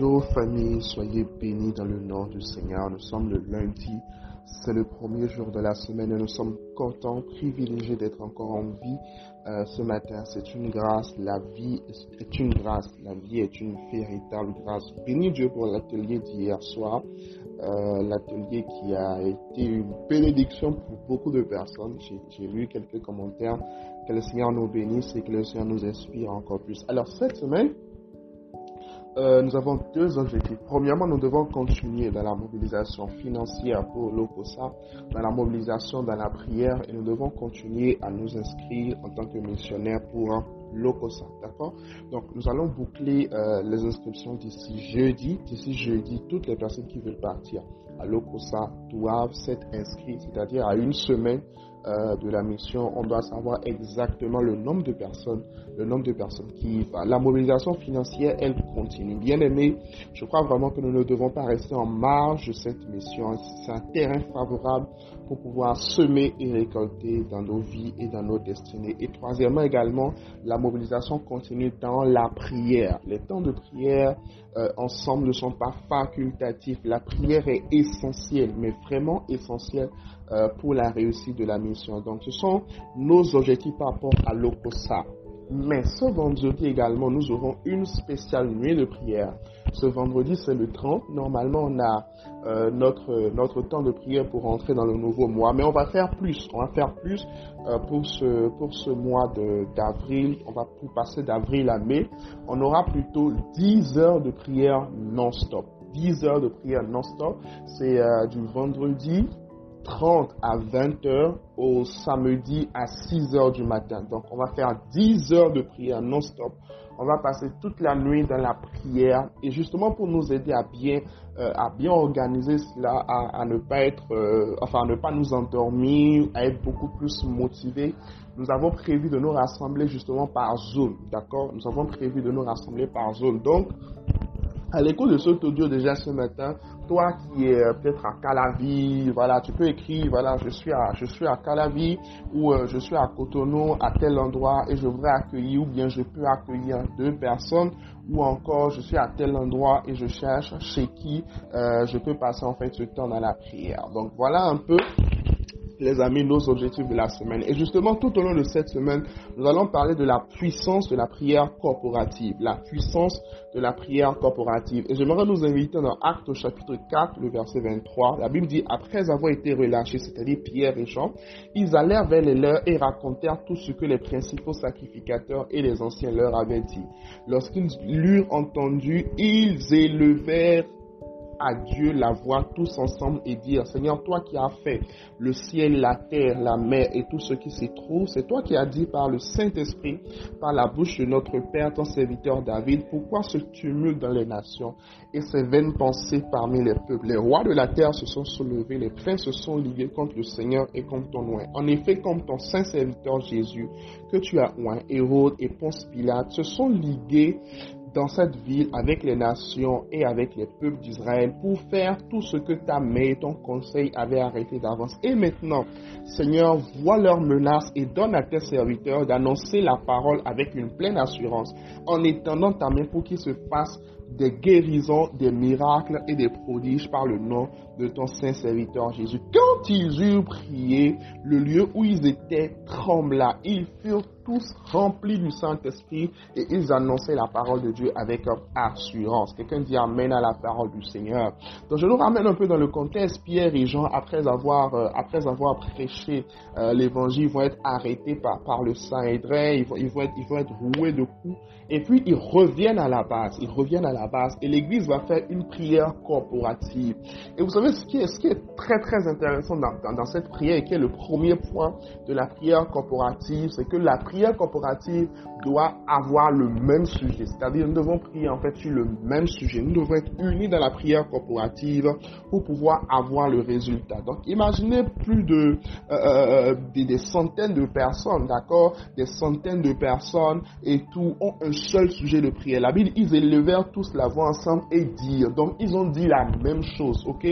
Bonjour famille, soyez bénis dans le nom du Seigneur. Nous sommes le lundi, c'est le premier jour de la semaine et nous sommes contents, privilégiés d'être encore en vie euh, ce matin. C'est une grâce, la vie est une grâce, la vie est une véritable grâce. Bénis Dieu pour l'atelier d'hier soir, euh, l'atelier qui a été une bénédiction pour beaucoup de personnes. J'ai lu quelques commentaires. Que le Seigneur nous bénisse et que le Seigneur nous inspire encore plus. Alors cette semaine, euh, nous avons deux objectifs. Premièrement, nous devons continuer dans la mobilisation financière pour l'OCOSA, dans la mobilisation dans la prière et nous devons continuer à nous inscrire en tant que missionnaires pour l'OCOSA. D'accord? Donc, nous allons boucler euh, les inscriptions d'ici jeudi. D'ici jeudi, toutes les personnes qui veulent partir à l'OCOSA doivent s'être inscrites, c'est-à-dire à une semaine euh, de la mission, on doit savoir exactement le nombre de personnes, le nombre de personnes qui va. La mobilisation financière, elle continue. Bien aimé, je crois vraiment que nous ne devons pas rester en marge de cette mission. C'est un terrain favorable pour pouvoir semer et récolter dans nos vies et dans nos destinées. Et troisièmement également, la mobilisation continue dans la prière. Les temps de prière euh, ensemble ne sont pas facultatifs. La prière est essentielle, mais vraiment essentielle euh, pour la réussite de la mission. Donc ce sont nos objectifs par rapport à l'OCOSA. Mais ce vendredi également, nous aurons une spéciale nuit de prière. Ce vendredi, c'est le 30. Normalement, on a euh, notre, notre temps de prière pour entrer dans le nouveau mois. Mais on va faire plus. On va faire plus euh, pour, ce, pour ce mois d'avril. On va passer d'avril à mai. On aura plutôt 10 heures de prière non-stop. 10 heures de prière non-stop. C'est du vendredi 30 à 20 heures au samedi à 6 heures du matin. Donc, on va faire 10 heures de prière non-stop. On va passer toute la nuit dans la prière et justement pour nous aider à bien, euh, à bien organiser cela, à, ne pas être, euh, enfin, à ne pas nous endormir, à être beaucoup plus motivés. Nous avons prévu de nous rassembler justement par zone, d'accord? Nous avons prévu de nous rassembler par zone. Donc, à l'écoute de ce audio déjà ce matin, toi qui es euh, peut-être à Calavi, voilà, tu peux écrire, voilà, je suis à, je suis à Calavi ou euh, je suis à Cotonou, à tel endroit et je voudrais accueillir ou bien je peux accueillir deux personnes ou encore je suis à tel endroit et je cherche chez qui euh, je peux passer en fait ce temps dans la prière. Donc voilà un peu les amis, nos objectifs de la semaine. Et justement, tout au long de cette semaine, nous allons parler de la puissance de la prière corporative. La puissance de la prière corporative. Et j'aimerais nous inviter dans Actes au chapitre 4, le verset 23. La Bible dit, après avoir été relâchés, c'est-à-dire Pierre et Jean, ils allèrent vers les leurs et racontèrent tout ce que les principaux sacrificateurs et les anciens leur avaient dit. Lorsqu'ils l'eurent entendu, ils élevèrent à Dieu la voix tous ensemble et dire, Seigneur, toi qui as fait le ciel, la terre, la mer et tout ce qui s'y trouve, c'est toi qui as dit par le Saint-Esprit, par la bouche de notre Père, ton serviteur David, pourquoi ce tumulte dans les nations et ces vaines pensées parmi les peuples? Les rois de la terre se sont soulevés, les princes se sont ligués contre le Seigneur et contre ton oint. En effet, comme ton saint serviteur Jésus, que tu as oint, Hérode et Ponce Pilate, se sont ligués dans cette ville avec les nations et avec les peuples d'Israël pour faire tout ce que ta main et ton conseil avaient arrêté d'avance. Et maintenant, Seigneur, vois leurs menaces et donne à tes serviteurs d'annoncer la parole avec une pleine assurance en étendant ta main pour qu'il se fasse des guérisons, des miracles et des prodiges par le nom de ton saint serviteur Jésus. Quand ils eurent prié, le lieu où ils étaient trembla. Ils furent tous remplis du Saint-Esprit et ils annonçaient la parole de Dieu avec assurance. Quelqu'un dit Amen à la parole du Seigneur. Donc je nous ramène un peu dans le contexte. Pierre et Jean, après avoir, euh, après avoir prêché euh, l'évangile, vont être arrêtés par, par le Saint-Hédrin, ils vont, ils, vont être, ils vont être roués de coups et puis ils reviennent à la base. Ils reviennent à la base et l'Église va faire une prière corporative. Et vous savez ce qui est, ce qui est très très intéressant dans, dans, cette prière et qui est le premier point de la prière corporative, c'est que la prière corporative doit avoir le même sujet. C'est-à-dire, nous devons prier en fait sur le même sujet. Nous devons être unis dans la prière corporative pour pouvoir avoir le résultat. Donc, imaginez plus de euh, euh des, des, centaines de personnes, d'accord, des centaines de personnes et tout ont un seul sujet de prière. La Bible, ils élevèrent tous la voix ensemble et dire. Donc, ils ont dit la même chose, ok?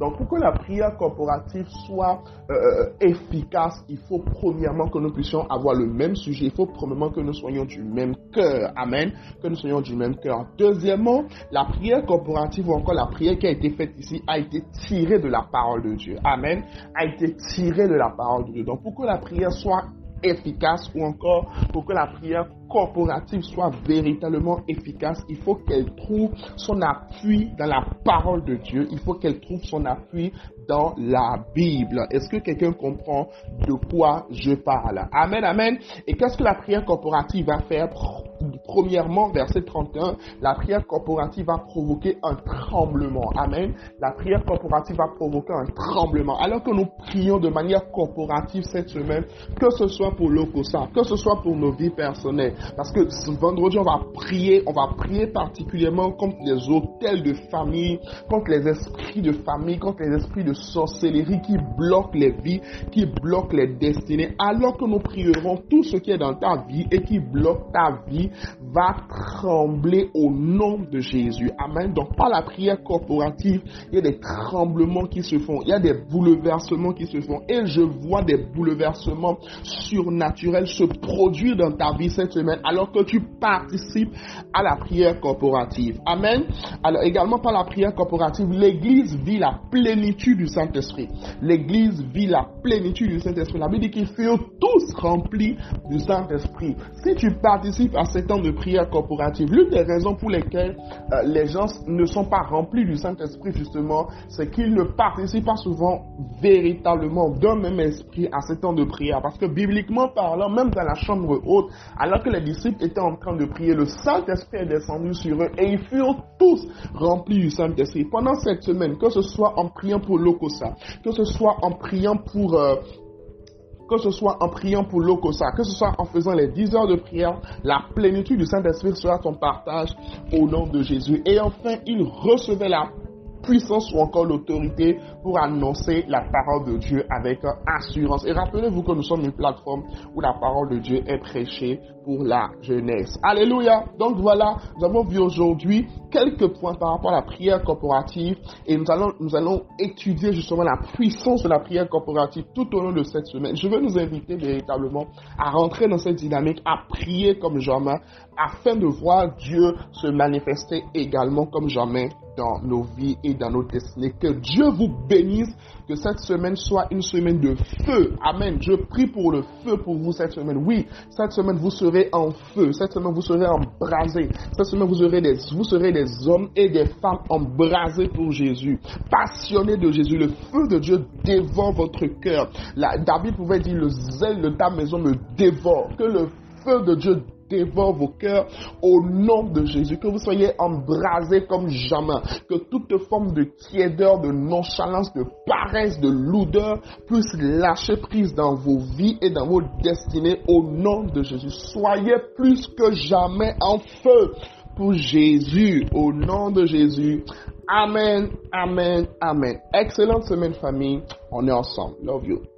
Donc, pour que la prière corporative soit euh, efficace, il faut premièrement que nous puissions avoir le même sujet. Il faut premièrement que nous soyons du même cœur. Amen. Que nous soyons du même cœur. Deuxièmement, la prière corporative ou encore la prière qui a été faite ici a été tirée de la parole de Dieu. Amen. A été tirée de la parole de Dieu. Donc, pour que la prière soit efficace ou encore pour que la prière corporative soit véritablement efficace, il faut qu'elle trouve son appui dans la parole de Dieu. Il faut qu'elle trouve son appui dans la Bible. Est-ce que quelqu'un comprend de quoi je parle? Amen, amen. Et qu'est-ce que la prière corporative va faire? Premièrement, verset 31, la prière corporative va provoquer un tremblement. Amen. La prière corporative va provoquer un tremblement. Alors que nous prions de manière corporative cette semaine, que ce soit pour l'OCOSA, que ce soit pour nos vies personnelles, parce que ce vendredi, on va prier, on va prier particulièrement contre les hôtels de famille, contre les esprits de famille, contre les esprits de sorcellerie qui bloquent les vies, qui bloquent les destinées. Alors que nous prierons tout ce qui est dans ta vie et qui bloque ta vie va trembler au nom de Jésus. Amen. Donc par la prière corporative, il y a des tremblements qui se font, il y a des bouleversements qui se font et je vois des bouleversements surnaturels se produire dans ta vie cette semaine alors que tu participes à la prière corporative. Amen. Alors également par la prière corporative, l'Église vit la plénitude du Saint-Esprit. L'Église vit la plénitude du Saint-Esprit. La Bible dit qu'ils furent tous remplis du Saint-Esprit. Si tu participes à ces temps de prière corporative, l'une des raisons pour lesquelles euh, les gens ne sont pas remplis du Saint-Esprit, justement, c'est qu'ils ne participent pas souvent véritablement d'un même esprit à ces temps de prière. Parce que bibliquement parlant, même dans la chambre haute, alors que les disciples étaient en train de prier, le Saint-Esprit est descendu sur eux et ils furent tous remplis du Saint-Esprit. Pendant cette semaine, que ce soit en priant pour l'Okosa, que ce soit en priant pour... Euh, que ce soit en priant pour l'Okosa, que ce soit en faisant les 10 heures de prière, la plénitude du Saint-Esprit sera ton partage au nom de Jésus. Et enfin, il recevait la puissance ou encore l'autorité pour annoncer la parole de Dieu avec assurance. Et rappelez-vous que nous sommes une plateforme où la parole de Dieu est prêchée pour la jeunesse. Alléluia. Donc voilà, nous avons vu aujourd'hui quelques points par rapport à la prière corporative et nous allons, nous allons étudier justement la puissance de la prière corporative tout au long de cette semaine. Je veux nous inviter véritablement à rentrer dans cette dynamique, à prier comme jamais, afin de voir Dieu se manifester également comme jamais dans nos vies et dans nos destinées. Que Dieu vous bénisse, que cette semaine soit une semaine de feu. Amen. Je prie pour le feu pour vous cette semaine. Oui, cette semaine vous serez en feu. Cette semaine vous serez embrasés. Cette semaine vous serez des, vous serez des hommes et des femmes embrasés pour Jésus, passionnés de Jésus. Le feu de Dieu dévore votre cœur. David pouvait dire le zèle de ta maison me dévore. Que le feu de Dieu dévore vos cœurs au nom de Jésus. Que vous soyez embrasés comme jamais. Que toute forme de tiédeur, de nonchalance, de paresse, de lourdeur puisse lâcher prise dans vos vies et dans vos destinées au nom de Jésus. Soyez plus que jamais en feu pour Jésus, au nom de Jésus. Amen, amen, amen. Excellente semaine famille. On est ensemble. Love you.